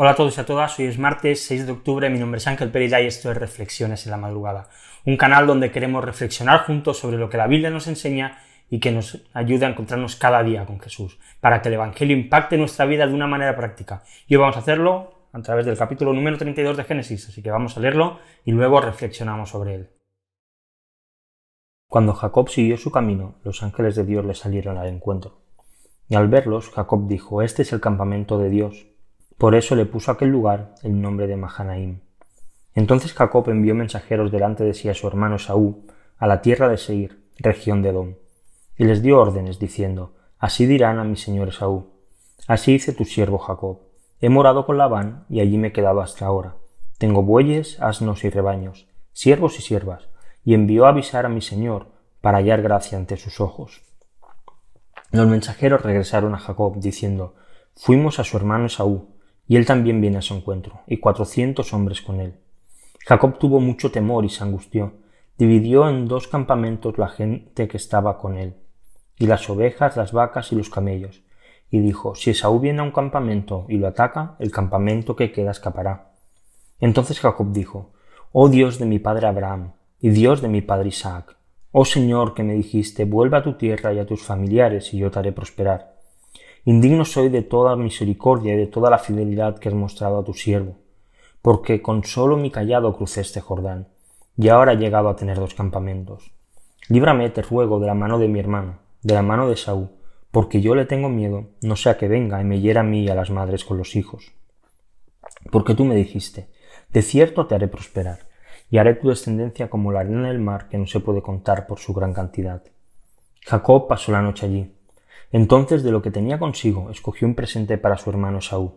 Hola a todos y a todas, hoy es martes 6 de octubre, mi nombre es Ángel Perida y esto es Reflexiones en la Madrugada, un canal donde queremos reflexionar juntos sobre lo que la Biblia nos enseña y que nos ayude a encontrarnos cada día con Jesús, para que el Evangelio impacte nuestra vida de una manera práctica. Y hoy vamos a hacerlo a través del capítulo número 32 de Génesis, así que vamos a leerlo y luego reflexionamos sobre él. Cuando Jacob siguió su camino, los ángeles de Dios le salieron al encuentro. Y al verlos, Jacob dijo, Este es el campamento de Dios por eso le puso a aquel lugar el nombre de Mahanaim. Entonces Jacob envió mensajeros delante de sí a su hermano Esaú, a la tierra de Seir, región de Edom, y les dio órdenes, diciendo, Así dirán a mi señor Esaú, Así hice tu siervo Jacob. He morado con Labán, y allí me he quedado hasta ahora. Tengo bueyes, asnos y rebaños, siervos y siervas, y envió a avisar a mi señor, para hallar gracia ante sus ojos. Los mensajeros regresaron a Jacob, diciendo, Fuimos a su hermano Esaú, y él también viene a su encuentro, y cuatrocientos hombres con él. Jacob tuvo mucho temor y se angustió. Dividió en dos campamentos la gente que estaba con él, y las ovejas, las vacas y los camellos. Y dijo, si Esaú viene a un campamento y lo ataca, el campamento que queda escapará. Entonces Jacob dijo, Oh Dios de mi padre Abraham, y Dios de mi padre Isaac, Oh Señor que me dijiste, vuelva a tu tierra y a tus familiares, y yo te haré prosperar. Indigno soy de toda misericordia y de toda la fidelidad que has mostrado a tu siervo, porque con solo mi callado crucé este Jordán, y ahora he llegado a tener dos campamentos. Líbrame, te ruego, de la mano de mi hermano, de la mano de Saúl, porque yo le tengo miedo, no sea que venga y me hiera a mí y a las madres con los hijos. Porque tú me dijiste, de cierto te haré prosperar, y haré tu descendencia como la arena del mar que no se puede contar por su gran cantidad. Jacob pasó la noche allí, entonces de lo que tenía consigo escogió un presente para su hermano Saúl.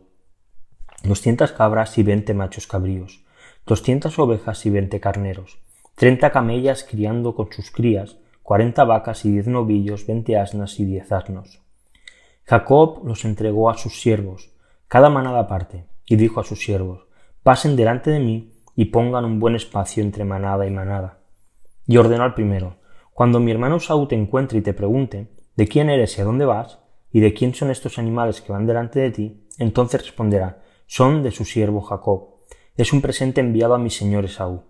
Doscientas cabras y veinte machos cabríos, doscientas ovejas y veinte carneros, treinta camellas criando con sus crías, cuarenta vacas y diez novillos, veinte asnas y diez asnos. Jacob los entregó a sus siervos, cada manada aparte, y dijo a sus siervos, pasen delante de mí y pongan un buen espacio entre manada y manada. Y ordenó al primero, cuando mi hermano Saúl te encuentre y te pregunte, de quién eres y a dónde vas, y de quién son estos animales que van delante de ti, entonces responderá, son de su siervo Jacob. Es un presente enviado a mi señor Esaú.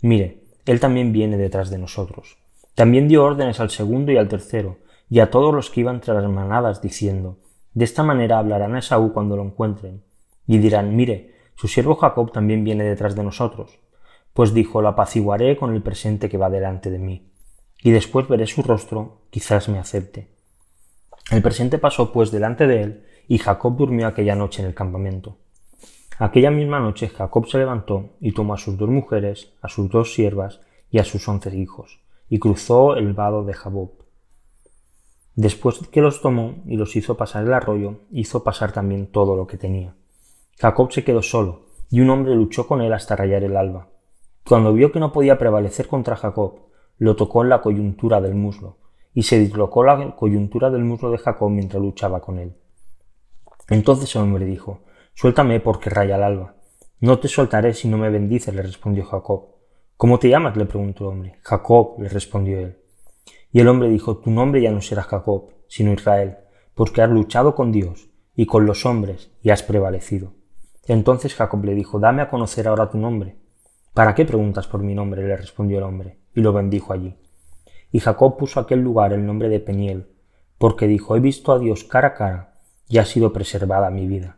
Mire, él también viene detrás de nosotros. También dio órdenes al segundo y al tercero, y a todos los que iban tras las manadas, diciendo, De esta manera hablarán a Esaú cuando lo encuentren, y dirán, Mire, su siervo Jacob también viene detrás de nosotros. Pues dijo, la apaciguaré con el presente que va delante de mí y después veré su rostro, quizás me acepte. El presente pasó pues delante de él, y Jacob durmió aquella noche en el campamento. Aquella misma noche Jacob se levantó y tomó a sus dos mujeres, a sus dos siervas y a sus once hijos, y cruzó el vado de Jabob. Después que los tomó y los hizo pasar el arroyo, hizo pasar también todo lo que tenía. Jacob se quedó solo, y un hombre luchó con él hasta rayar el alba. Cuando vio que no podía prevalecer contra Jacob, lo tocó en la coyuntura del muslo, y se dislocó la coyuntura del muslo de Jacob mientras luchaba con él. Entonces el hombre dijo, Suéltame porque raya el alba. No te soltaré si no me bendices, le respondió Jacob. ¿Cómo te llamas? le preguntó el hombre. Jacob, le respondió él. Y el hombre dijo, Tu nombre ya no será Jacob, sino Israel, porque has luchado con Dios y con los hombres y has prevalecido. Entonces Jacob le dijo, Dame a conocer ahora tu nombre. ¿Para qué preguntas por mi nombre? le respondió el hombre y lo bendijo allí. Y Jacob puso aquel lugar el nombre de Peniel, porque dijo, he visto a Dios cara a cara, y ha sido preservada mi vida.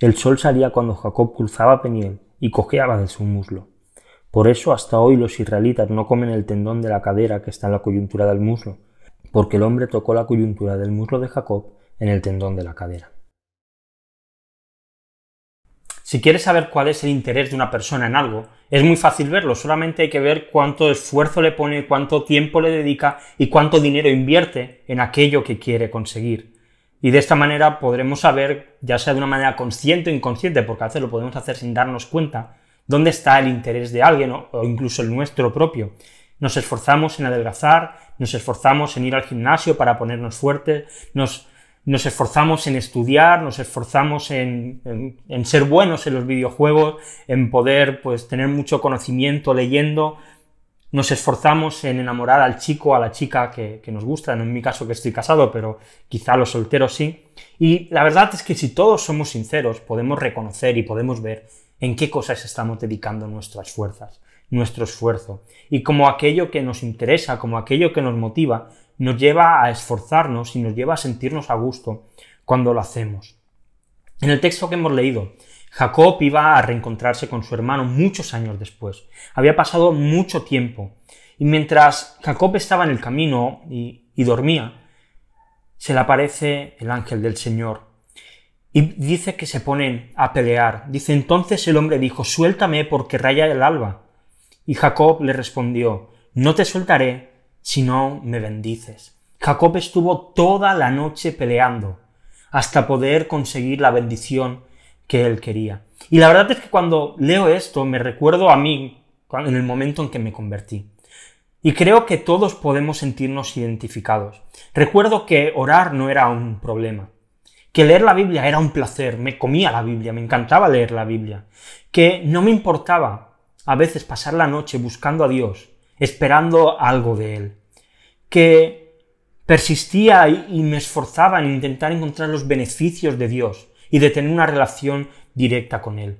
El sol salía cuando Jacob cruzaba Peniel y cojeaba de su muslo. Por eso hasta hoy los israelitas no comen el tendón de la cadera que está en la coyuntura del muslo, porque el hombre tocó la coyuntura del muslo de Jacob en el tendón de la cadera. Si quieres saber cuál es el interés de una persona en algo, es muy fácil verlo, solamente hay que ver cuánto esfuerzo le pone, cuánto tiempo le dedica y cuánto dinero invierte en aquello que quiere conseguir. Y de esta manera podremos saber, ya sea de una manera consciente o inconsciente, porque a veces lo podemos hacer sin darnos cuenta, dónde está el interés de alguien o incluso el nuestro propio. Nos esforzamos en adelgazar, nos esforzamos en ir al gimnasio para ponernos fuertes, nos nos esforzamos en estudiar, nos esforzamos en, ser buenos en los videojuegos, en poder pues tener mucho conocimiento leyendo, nos esforzamos en enamorar al chico a la chica que, nos gusta, no en mi caso que estoy casado, pero quizá los solteros sí. Y la verdad es que si todos somos sinceros, podemos reconocer y podemos ver en qué cosas estamos dedicando nuestras fuerzas, nuestro esfuerzo. Y como aquello que nos interesa, como aquello que nos motiva, nos lleva a esforzarnos y nos lleva a sentirnos a gusto cuando lo hacemos. En el texto que hemos leído, Jacob iba a reencontrarse con su hermano muchos años después. Había pasado mucho tiempo. Y mientras Jacob estaba en el camino y, dormía, se le aparece el ángel del Señor. Y dice que se ponen a pelear. Dice entonces el hombre dijo, suéltame porque raya el alba. Y Jacob le respondió, no te soltaré si no me bendices. Jacob estuvo toda la noche peleando hasta poder conseguir la bendición que él quería. Y la verdad es que cuando leo esto me recuerdo a mí en el momento en que me convertí. Y creo que todos podemos sentirnos identificados. Recuerdo que orar no era un problema, que leer la Biblia era un placer, me comía la Biblia, me encantaba leer la Biblia, que no me importaba a veces pasar la noche buscando a Dios, esperando algo de Él, que persistía y me esforzaba en intentar encontrar los beneficios de Dios, y de tener una relación directa con Él.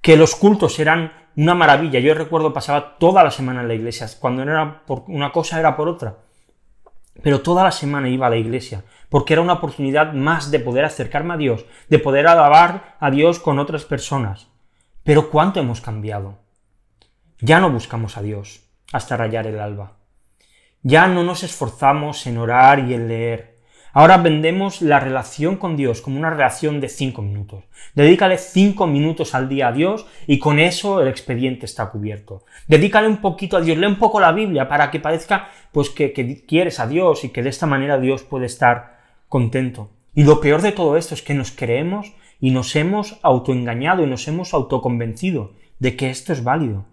Que los cultos eran una maravilla. Yo recuerdo pasaba toda la semana en la iglesia. Cuando era por una cosa era por otra. Pero toda la semana iba a la iglesia, porque era una oportunidad más de poder acercarme a Dios, de poder alabar a Dios con otras personas. Pero ¿cuánto hemos cambiado? Ya no buscamos a Dios hasta rayar el alba. Ya no nos esforzamos en orar y en leer. Ahora vendemos la relación con Dios como una relación de cinco minutos. Dedícale cinco minutos al día a Dios y con eso el expediente está cubierto. Dedícale un poquito a Dios, lee un poco la Biblia para que parezca pues que, que quieres a Dios y que de esta manera Dios puede estar contento. Y lo peor de todo esto es que nos creemos y nos hemos autoengañado y nos hemos autoconvencido de que esto es válido.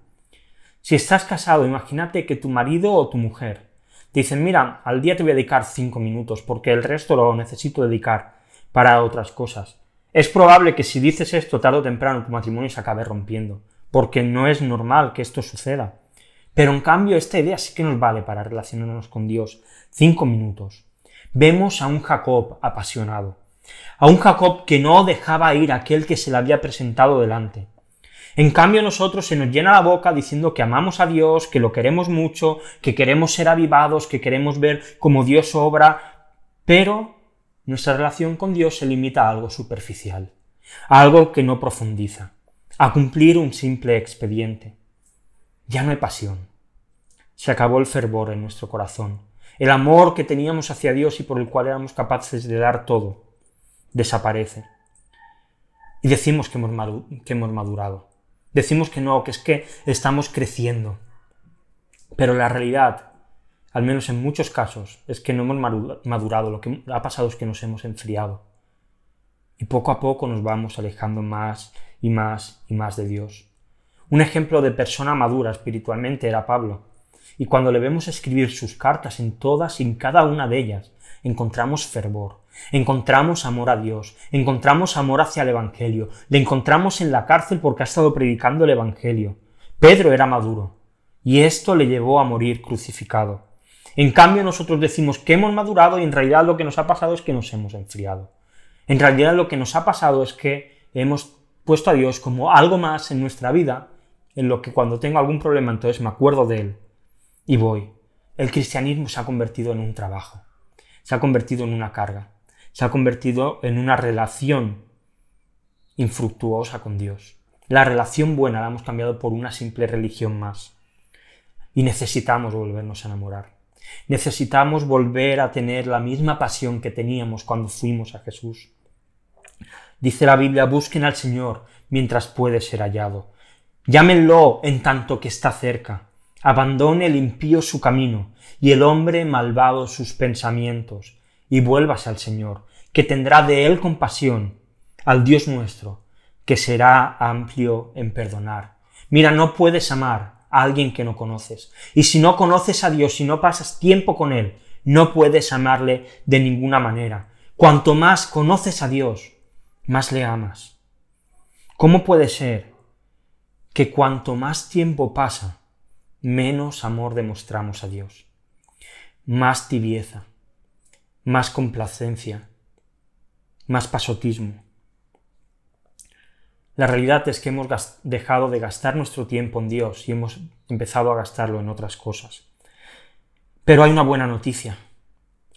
Si estás casado, imagínate que tu marido o tu mujer dicen, mira, al día te voy a dedicar cinco minutos porque el resto lo necesito dedicar para otras cosas. Es probable que si dices esto tarde o temprano tu matrimonio se acabe rompiendo, porque no es normal que esto suceda. Pero en cambio esta idea sí que nos vale para relacionarnos con Dios. Cinco minutos. Vemos a un Jacob apasionado, a un Jacob que no dejaba ir a aquel que se le había presentado delante, en cambio nosotros se nos llena la boca diciendo que amamos a Dios, que lo queremos mucho, que queremos ser avivados, que queremos ver cómo Dios obra, pero nuestra relación con Dios se limita a algo superficial, a algo que no profundiza, a cumplir un simple expediente. Ya no hay pasión. Se acabó el fervor en nuestro corazón. El amor que teníamos hacia Dios y por el cual éramos capaces de dar todo, desaparece. Y decimos que hemos madurado. Decimos que no, que es que estamos creciendo. Pero la realidad, al menos en muchos casos, es que no hemos madurado. Lo que ha pasado es que nos hemos enfriado. Y poco a poco nos vamos alejando más y más y más de Dios. Un ejemplo de persona madura espiritualmente era Pablo. Y cuando le vemos escribir sus cartas en todas y en cada una de ellas, encontramos fervor, encontramos amor a Dios, encontramos amor hacia el Evangelio, le encontramos en la cárcel porque ha estado predicando el Evangelio. Pedro era maduro, y esto le llevó a morir crucificado. En cambio nosotros decimos que hemos madurado y en realidad lo que nos ha pasado es que nos hemos enfriado. En realidad lo que nos ha pasado es que hemos puesto a Dios como algo más en nuestra vida, en lo que cuando tengo algún problema entonces me acuerdo de Él y voy. El cristianismo se ha convertido en un trabajo, se ha convertido en una carga se ha convertido en una relación infructuosa con Dios. La relación buena la hemos cambiado por una simple religión más. Y necesitamos volvernos a enamorar. Necesitamos volver a tener la misma pasión que teníamos cuando fuimos a Jesús. Dice la Biblia, busquen al Señor mientras puede ser hallado. Llámenlo en tanto que está cerca. Abandone el impío su camino y el hombre malvado sus pensamientos, y vuélvase al Señor, que tendrá de él compasión, al Dios nuestro, que será amplio en perdonar. Mira, no puedes amar a alguien que no conoces. Y si no conoces a Dios, si no pasas tiempo con Él, no puedes amarle de ninguna manera. Cuanto más conoces a Dios, más le amas. ¿Cómo puede ser que cuanto más tiempo pasa, menos amor demostramos a Dios. Más tibieza, más complacencia, más pasotismo. La realidad es que hemos dejado de gastar nuestro tiempo en Dios y hemos empezado a gastarlo en otras cosas. Pero hay una buena noticia,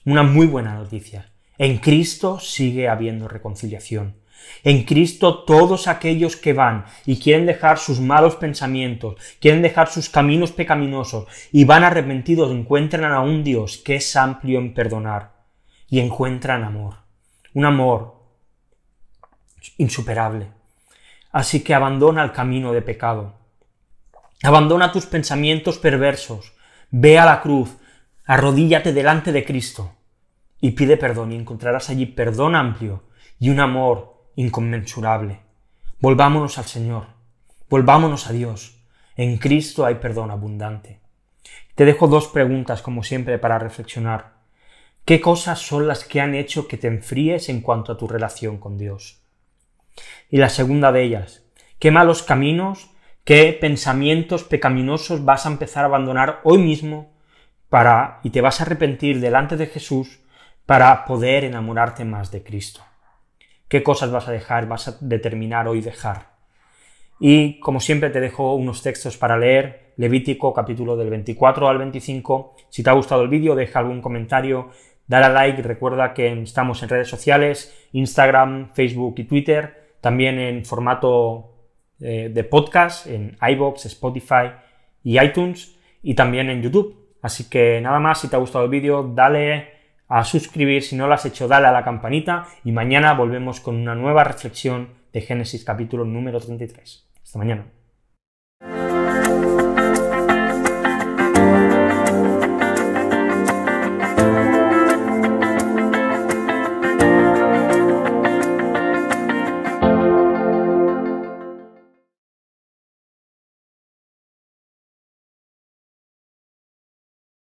una muy buena noticia. En Cristo sigue habiendo reconciliación. En Cristo todos aquellos que van y quieren dejar sus malos pensamientos, quieren dejar sus caminos pecaminosos y van arrepentidos, encuentran a un Dios que es amplio en perdonar y encuentran amor. Un amor insuperable. Así que abandona el camino de pecado. Abandona tus pensamientos perversos. Ve a la cruz. Arrodíllate delante de Cristo y pide perdón y encontrarás allí perdón amplio y un amor inconmensurable. Volvámonos al Señor, volvámonos a Dios. En Cristo hay perdón abundante. Te dejo dos preguntas, como siempre, para reflexionar. ¿Qué cosas son las que han hecho que te enfríes en cuanto a tu relación con Dios? Y la segunda de ellas, ¿qué malos caminos, qué pensamientos pecaminosos vas a empezar a abandonar hoy mismo para y te vas a arrepentir delante de Jesús para poder enamorarte más de Cristo? qué cosas vas a dejar, vas a determinar hoy dejar. Y como siempre te dejo unos textos para leer, Levítico capítulo del 24 al 25. Si te ha gustado el vídeo, deja algún comentario, dale a like, recuerda que estamos en redes sociales, Instagram, Facebook y Twitter, también en formato eh, de podcast, en iBox, Spotify y iTunes, y también en YouTube. Así que nada más, si te ha gustado el vídeo, dale a suscribir, si no lo has hecho dale a la campanita y mañana volvemos con una nueva reflexión de Génesis capítulo número 33. Hasta mañana.